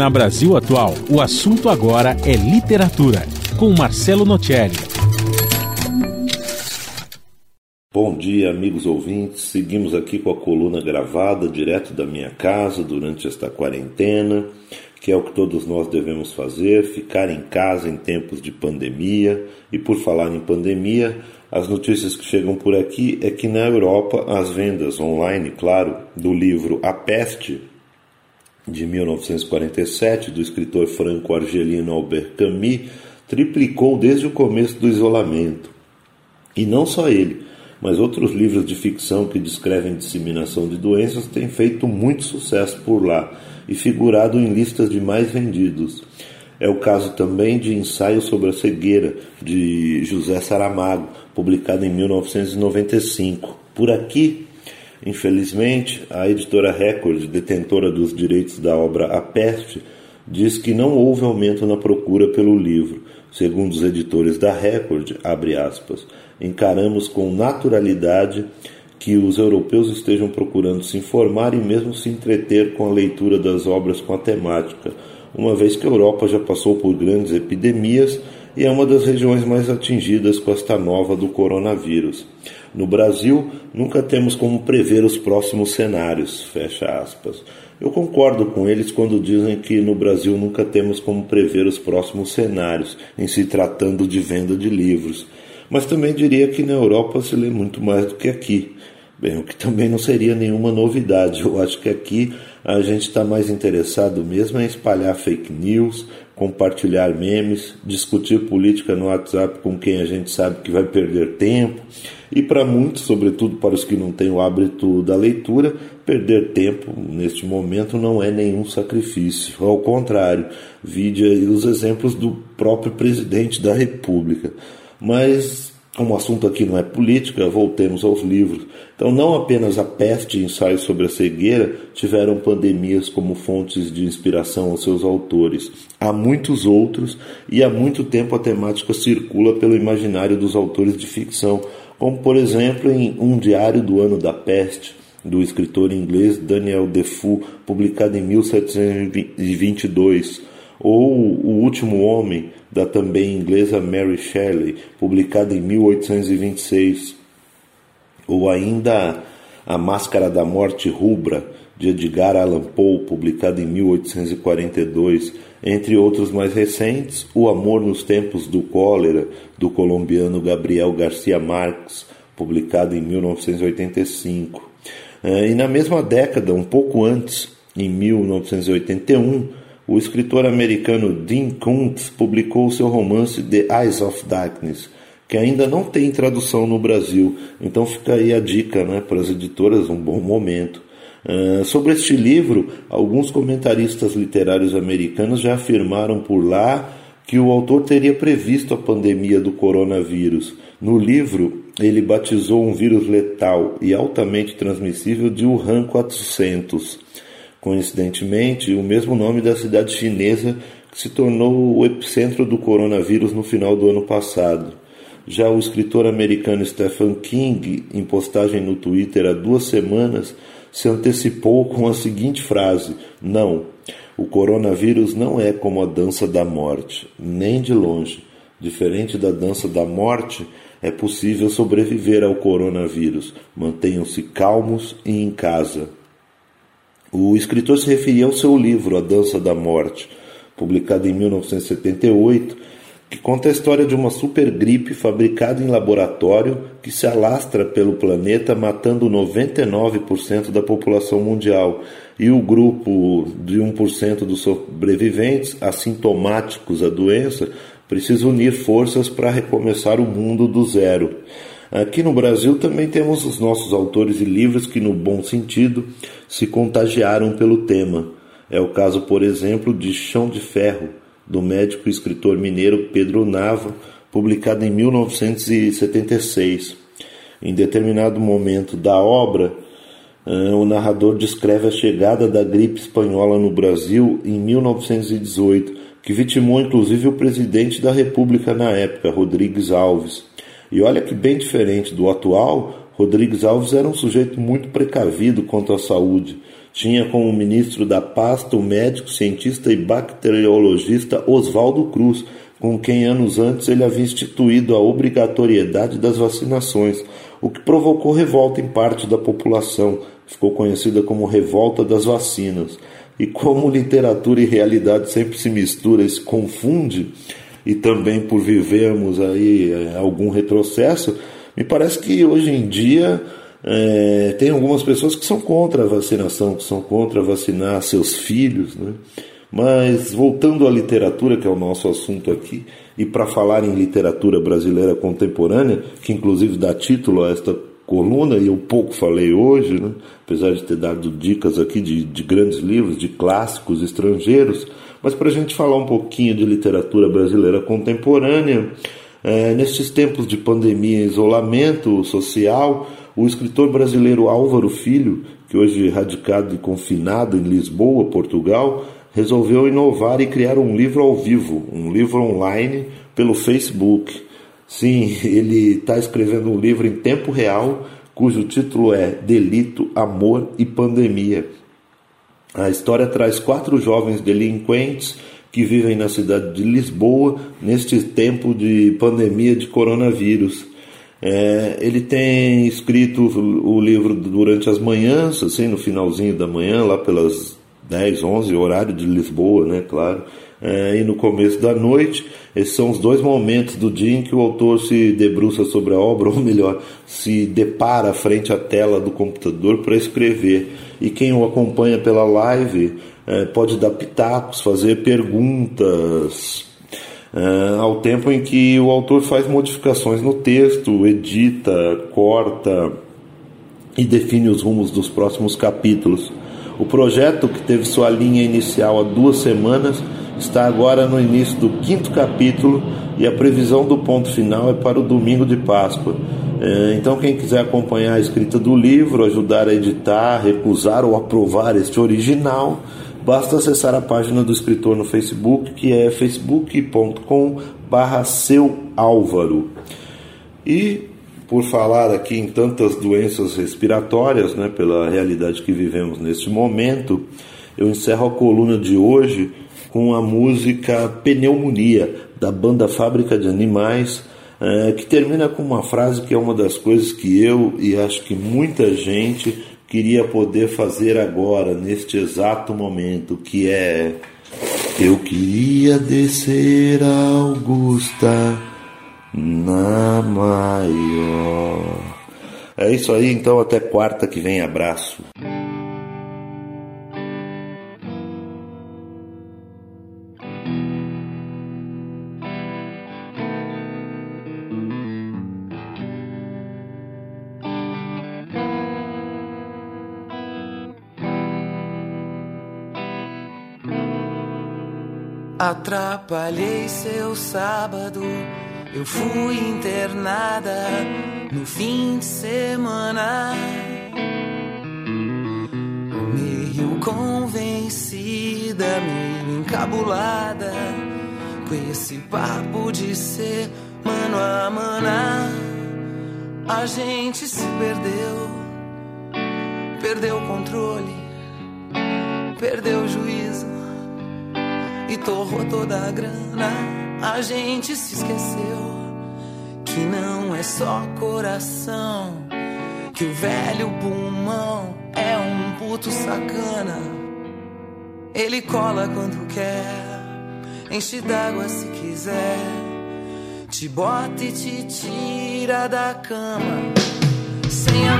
Na Brasil Atual, o assunto agora é literatura, com Marcelo Nocelli. Bom dia, amigos ouvintes. Seguimos aqui com a coluna gravada direto da minha casa durante esta quarentena, que é o que todos nós devemos fazer: ficar em casa em tempos de pandemia. E por falar em pandemia, as notícias que chegam por aqui é que na Europa as vendas online, claro, do livro A Peste de 1947 do escritor franco-argelino Albert Camus triplicou desde o começo do isolamento. E não só ele, mas outros livros de ficção que descrevem disseminação de doenças têm feito muito sucesso por lá e figurado em listas de mais vendidos. É o caso também de Ensaio sobre a Cegueira, de José Saramago, publicado em 1995. Por aqui, infelizmente, a editora Record, detentora dos direitos da obra A Peste, diz que não houve aumento na procura pelo livro. Segundo os editores da Record, aspas, encaramos com naturalidade que os europeus estejam procurando se informar e mesmo se entreter com a leitura das obras com a temática uma vez que a Europa já passou por grandes epidemias e é uma das regiões mais atingidas com esta nova do coronavírus. No Brasil, nunca temos como prever os próximos cenários, fecha aspas. Eu concordo com eles quando dizem que no Brasil nunca temos como prever os próximos cenários, em se tratando de venda de livros. Mas também diria que na Europa se lê muito mais do que aqui. Bem, o que também não seria nenhuma novidade. Eu acho que aqui a gente está mais interessado mesmo em espalhar fake news, compartilhar memes, discutir política no WhatsApp com quem a gente sabe que vai perder tempo. E para muitos, sobretudo para os que não têm o hábito da leitura, perder tempo neste momento não é nenhum sacrifício. Ao contrário, vide os exemplos do próprio presidente da República. Mas como o assunto aqui não é política, voltemos aos livros. Então, não apenas a peste e ensaios sobre a cegueira tiveram pandemias como fontes de inspiração aos seus autores. Há muitos outros, e há muito tempo a temática circula pelo imaginário dos autores de ficção, como, por exemplo, em Um Diário do Ano da Peste, do escritor inglês Daniel Defoe, publicado em 1722 ou O Último Homem, da também inglesa Mary Shelley, publicada em 1826, ou ainda A Máscara da Morte Rubra, de Edgar Allan Poe, publicada em 1842, entre outros mais recentes, O Amor nos Tempos do Cólera, do colombiano Gabriel Garcia Marques, publicado em 1985. Eh, e na mesma década, um pouco antes, em 1981, o escritor americano Dean Koontz publicou seu romance The Eyes of Darkness, que ainda não tem tradução no Brasil, então fica aí a dica né, para as editoras, um bom momento. Uh, sobre este livro, alguns comentaristas literários americanos já afirmaram por lá que o autor teria previsto a pandemia do coronavírus. No livro, ele batizou um vírus letal e altamente transmissível de Wuhan 400 coincidentemente, o mesmo nome da cidade chinesa que se tornou o epicentro do coronavírus no final do ano passado. Já o escritor americano Stephen King, em postagem no Twitter há duas semanas, se antecipou com a seguinte frase: Não, o coronavírus não é como a dança da morte, nem de longe. Diferente da dança da morte, é possível sobreviver ao coronavírus. Mantenham-se calmos e em casa. O escritor se referia ao seu livro A Dança da Morte, publicado em 1978, que conta a história de uma supergripe fabricada em laboratório que se alastra pelo planeta, matando 99% da população mundial. E o grupo de 1% dos sobreviventes, assintomáticos à doença, precisa unir forças para recomeçar o mundo do zero. Aqui no Brasil também temos os nossos autores de livros que, no bom sentido, se contagiaram pelo tema. É o caso, por exemplo, de Chão de Ferro, do médico e escritor mineiro Pedro Nava, publicado em 1976. Em determinado momento da obra, eh, o narrador descreve a chegada da gripe espanhola no Brasil em 1918, que vitimou inclusive o presidente da República na época, Rodrigues Alves. E olha que bem diferente do atual, Rodrigues Alves era um sujeito muito precavido quanto à saúde. Tinha como ministro da pasta o médico, cientista e bacteriologista Oswaldo Cruz, com quem anos antes ele havia instituído a obrigatoriedade das vacinações, o que provocou revolta em parte da população, ficou conhecida como Revolta das Vacinas. E como literatura e realidade sempre se mistura e se confunde, e também por vivermos aí é, algum retrocesso, me parece que hoje em dia é, tem algumas pessoas que são contra a vacinação, que são contra vacinar seus filhos, né? Mas voltando à literatura, que é o nosso assunto aqui, e para falar em literatura brasileira contemporânea, que inclusive dá título a esta coluna, e eu pouco falei hoje, né? apesar de ter dado dicas aqui de, de grandes livros, de clássicos estrangeiros, mas para a gente falar um pouquinho de literatura brasileira contemporânea, é, nestes tempos de pandemia e isolamento social, o escritor brasileiro Álvaro Filho, que hoje é radicado e confinado em Lisboa, Portugal, resolveu inovar e criar um livro ao vivo, um livro online pelo Facebook. Sim, ele está escrevendo um livro em tempo real, cujo título é Delito, Amor e Pandemia. A história traz quatro jovens delinquentes que vivem na cidade de Lisboa neste tempo de pandemia de coronavírus. É, ele tem escrito o livro durante as manhãs, assim, no finalzinho da manhã, lá pelas 10, 11, horário de Lisboa, né, claro, é, e no começo da noite. Esses são os dois momentos do dia em que o autor se debruça sobre a obra, ou melhor, se depara frente à tela do computador para escrever. E quem o acompanha pela live é, pode dar pitacos, fazer perguntas, é, ao tempo em que o autor faz modificações no texto, edita, corta e define os rumos dos próximos capítulos. O projeto, que teve sua linha inicial há duas semanas, está agora no início do quinto capítulo e a previsão do ponto final é para o domingo de Páscoa. É, então, quem quiser acompanhar a escrita do livro, ajudar a editar, recusar ou aprovar este original, basta acessar a página do escritor no Facebook, que é facebook.com/barra seu Álvaro. E por falar aqui em tantas doenças respiratórias, né, pela realidade que vivemos neste momento, eu encerro a coluna de hoje com a música Pneumonia, da banda Fábrica de Animais, é, que termina com uma frase que é uma das coisas que eu e acho que muita gente queria poder fazer agora, neste exato momento, que é Eu queria descer a Augusta na maior. É isso aí, então até quarta que vem. Abraço. Atrapalhei seu sábado eu fui internada no fim de semana. Meio convencida, meio encabulada. Com esse papo de ser mano a mana. A gente se perdeu, perdeu o controle, perdeu o juízo e torrou toda a grana a gente se esqueceu que não é só coração, que o velho pulmão é um puto sacana. Ele cola quando quer, enche d'água se quiser, te bota e te tira da cama sem a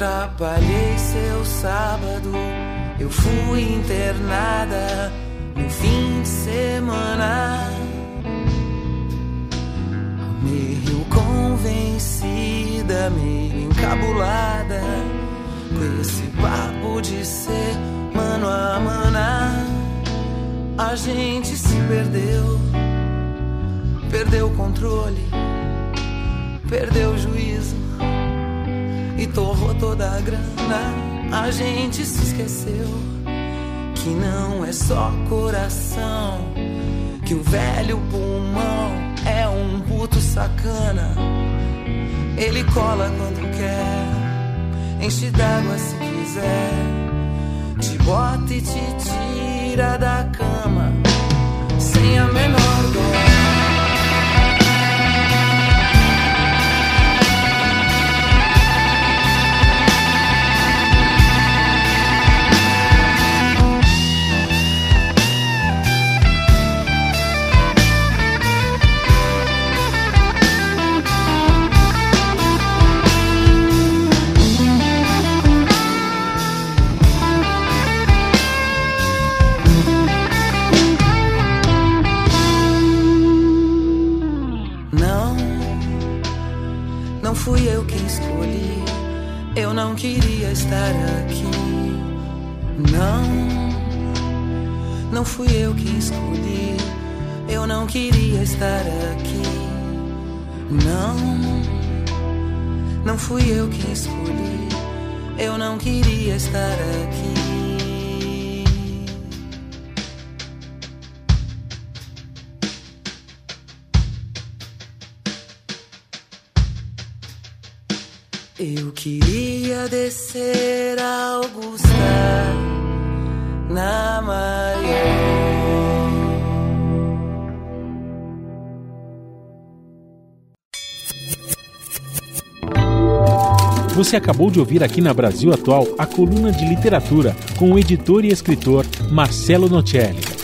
Atrapalhei seu sábado, eu fui internada no fim de semana. meio convencida, meio encabulada, com esse papo de ser mano a mana. A gente se perdeu, perdeu o controle, perdeu o juízo e torrou toda a grana. A gente se esqueceu que não é só coração, que o velho pulmão é um puto sacana. Ele cola quando quer, enche d'água se quiser, te bota e te tira da cama, sem a menor queria estar aqui. Não, não fui eu que escolhi. Eu não queria estar aqui. Não, não fui eu que escolhi. Eu não queria estar aqui. Eu queria descer a Augusta na Maria. Você acabou de ouvir aqui na Brasil Atual a coluna de literatura com o editor e escritor Marcelo Nocelli.